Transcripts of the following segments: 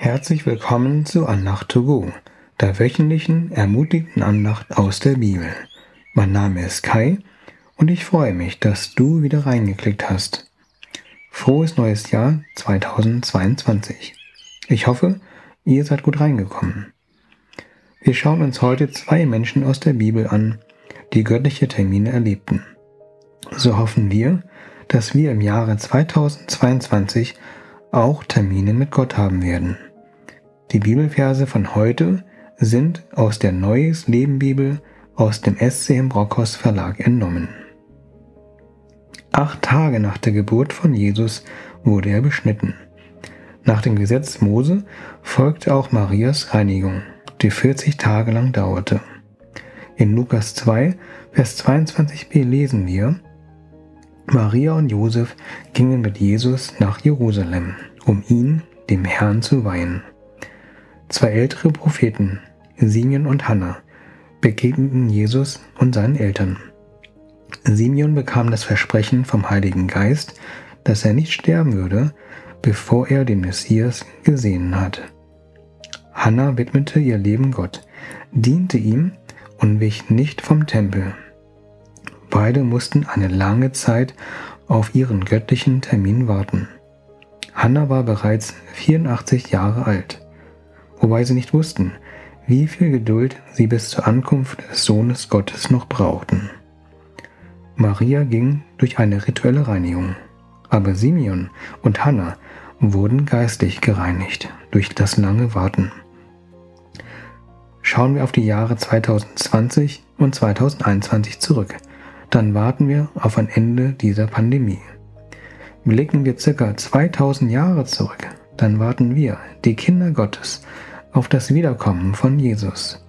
Herzlich willkommen zu Andacht to go, der wöchentlichen ermutigten Andacht aus der Bibel. Mein Name ist Kai und ich freue mich, dass du wieder reingeklickt hast. Frohes neues Jahr 2022. Ich hoffe, ihr seid gut reingekommen. Wir schauen uns heute zwei Menschen aus der Bibel an, die göttliche Termine erlebten. So hoffen wir, dass wir im Jahre 2022 auch Termine mit Gott haben werden. Die Bibelverse von heute sind aus der Neues Leben Bibel aus dem SCM Brockhaus Verlag entnommen. Acht Tage nach der Geburt von Jesus wurde er beschnitten. Nach dem Gesetz Mose folgte auch Marias Reinigung, die 40 Tage lang dauerte. In Lukas 2, Vers 22b lesen wir, Maria und Josef gingen mit Jesus nach Jerusalem, um ihn, dem Herrn, zu weihen. Zwei ältere Propheten, Simeon und Hannah, begegneten Jesus und seinen Eltern. Simeon bekam das Versprechen vom Heiligen Geist, dass er nicht sterben würde, bevor er den Messias gesehen hat. Hannah widmete ihr Leben Gott, diente ihm und wich nicht vom Tempel. Beide mussten eine lange Zeit auf ihren göttlichen Termin warten. Hannah war bereits 84 Jahre alt wobei sie nicht wussten, wie viel Geduld sie bis zur Ankunft des Sohnes Gottes noch brauchten. Maria ging durch eine rituelle Reinigung, aber Simeon und Hannah wurden geistlich gereinigt durch das lange Warten. Schauen wir auf die Jahre 2020 und 2021 zurück, dann warten wir auf ein Ende dieser Pandemie. Blicken wir circa 2000 Jahre zurück, dann warten wir, die Kinder Gottes, auf das Wiederkommen von Jesus.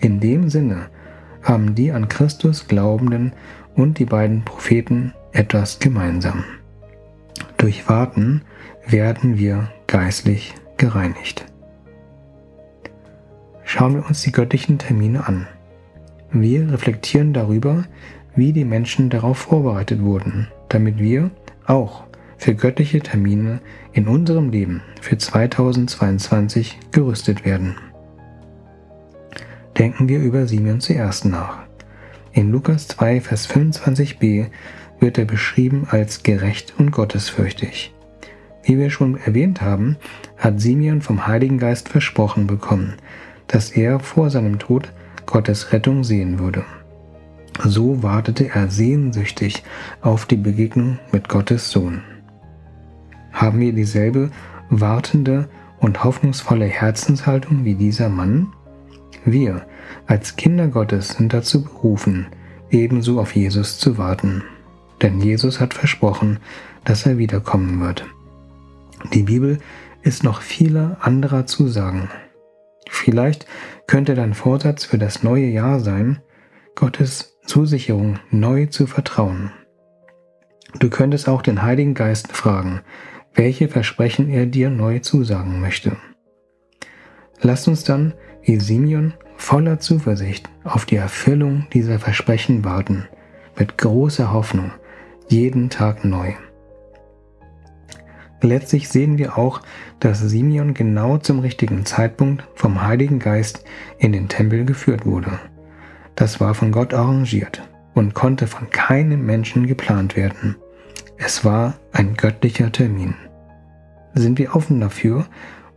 In dem Sinne haben die an Christus Glaubenden und die beiden Propheten etwas gemeinsam. Durch Warten werden wir geistlich gereinigt. Schauen wir uns die göttlichen Termine an. Wir reflektieren darüber, wie die Menschen darauf vorbereitet wurden, damit wir auch für göttliche Termine in unserem Leben für 2022 gerüstet werden. Denken wir über Simeon zuerst nach. In Lukas 2, Vers 25b wird er beschrieben als gerecht und gottesfürchtig. Wie wir schon erwähnt haben, hat Simeon vom Heiligen Geist versprochen bekommen, dass er vor seinem Tod Gottes Rettung sehen würde. So wartete er sehnsüchtig auf die Begegnung mit Gottes Sohn. Haben wir dieselbe wartende und hoffnungsvolle Herzenshaltung wie dieser Mann? Wir als Kinder Gottes sind dazu berufen, ebenso auf Jesus zu warten. Denn Jesus hat versprochen, dass er wiederkommen wird. Die Bibel ist noch viele anderer Zusagen. Vielleicht könnte dein Vorsatz für das neue Jahr sein, Gottes Zusicherung neu zu vertrauen. Du könntest auch den Heiligen Geist fragen, welche Versprechen er dir neu zusagen möchte. Lass uns dann, wie Simeon, voller Zuversicht auf die Erfüllung dieser Versprechen warten, mit großer Hoffnung, jeden Tag neu. Letztlich sehen wir auch, dass Simeon genau zum richtigen Zeitpunkt vom Heiligen Geist in den Tempel geführt wurde. Das war von Gott arrangiert und konnte von keinem Menschen geplant werden. Es war ein göttlicher Termin. Sind wir offen dafür,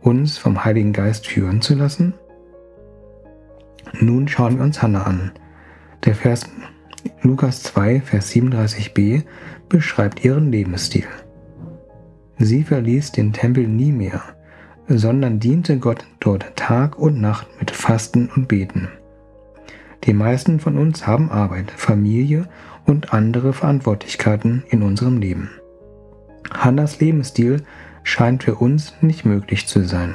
uns vom Heiligen Geist führen zu lassen? Nun schauen wir uns Hannah an. Der Vers Lukas 2, Vers 37b beschreibt ihren Lebensstil. Sie verließ den Tempel nie mehr, sondern diente Gott dort Tag und Nacht mit Fasten und Beten. Die meisten von uns haben Arbeit, Familie und andere Verantwortlichkeiten in unserem Leben. Hannas Lebensstil scheint für uns nicht möglich zu sein.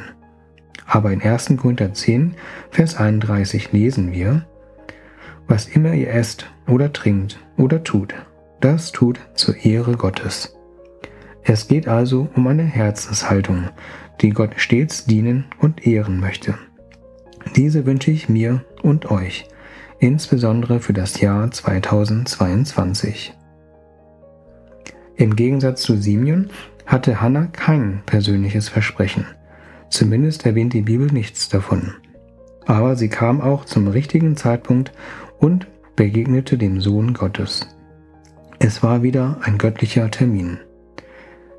Aber in 1. Korinther 10, Vers 31 lesen wir, was immer ihr esst oder trinkt oder tut, das tut zur Ehre Gottes. Es geht also um eine Herzenshaltung, die Gott stets dienen und ehren möchte. Diese wünsche ich mir und euch, insbesondere für das Jahr 2022. Im Gegensatz zu Simeon hatte Hannah kein persönliches Versprechen, Zumindest erwähnt die Bibel nichts davon. Aber sie kam auch zum richtigen Zeitpunkt und begegnete dem Sohn Gottes. Es war wieder ein göttlicher Termin.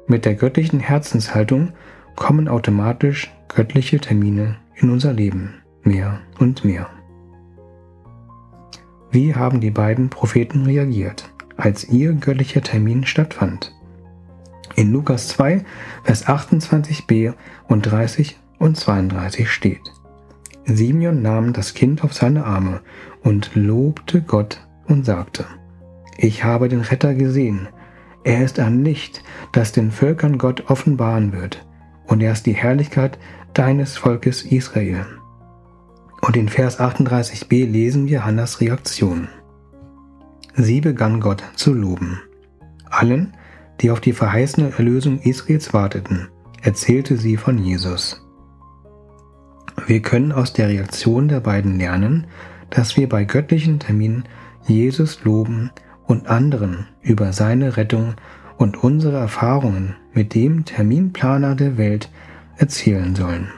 Mit der göttlichen Herzenshaltung kommen automatisch göttliche Termine in unser Leben, mehr und mehr. Wie haben die beiden Propheten reagiert, als ihr göttlicher Termin stattfand? In Lukas 2, Vers 28b und 30 und 32 steht. Simeon nahm das Kind auf seine Arme und lobte Gott und sagte, Ich habe den Retter gesehen. Er ist ein Licht, das den Völkern Gott offenbaren wird, und er ist die Herrlichkeit deines Volkes Israel. Und in Vers 38b lesen wir Hannas Reaktion. Sie begann Gott zu loben. Allen, die auf die verheißene Erlösung Israels warteten, erzählte sie von Jesus. Wir können aus der Reaktion der beiden lernen, dass wir bei göttlichen Terminen Jesus loben und anderen über seine Rettung und unsere Erfahrungen mit dem Terminplaner der Welt erzählen sollen.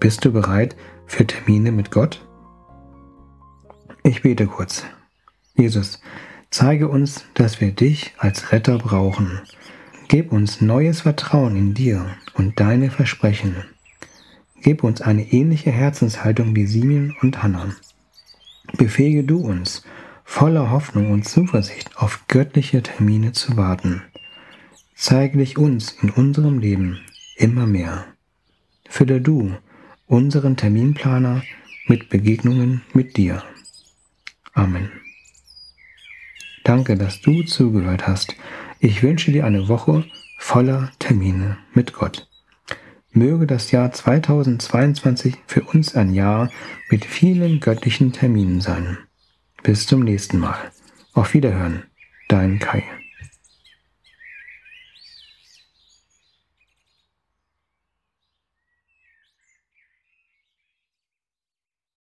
Bist du bereit für Termine mit Gott? Ich bete kurz. Jesus, zeige uns, dass wir dich als Retter brauchen. Gib uns neues Vertrauen in dir und deine Versprechen. Gib uns eine ähnliche Herzenshaltung wie Simeon und Hannah. Befähige du uns, voller Hoffnung und Zuversicht auf göttliche Termine zu warten. Zeige dich uns in unserem Leben immer mehr. Fülle du unseren Terminplaner mit Begegnungen mit dir. Amen. Danke, dass du zugehört hast. Ich wünsche dir eine Woche voller Termine mit Gott. Möge das Jahr 2022 für uns ein Jahr mit vielen göttlichen Terminen sein. Bis zum nächsten Mal. Auf Wiederhören, dein Kai.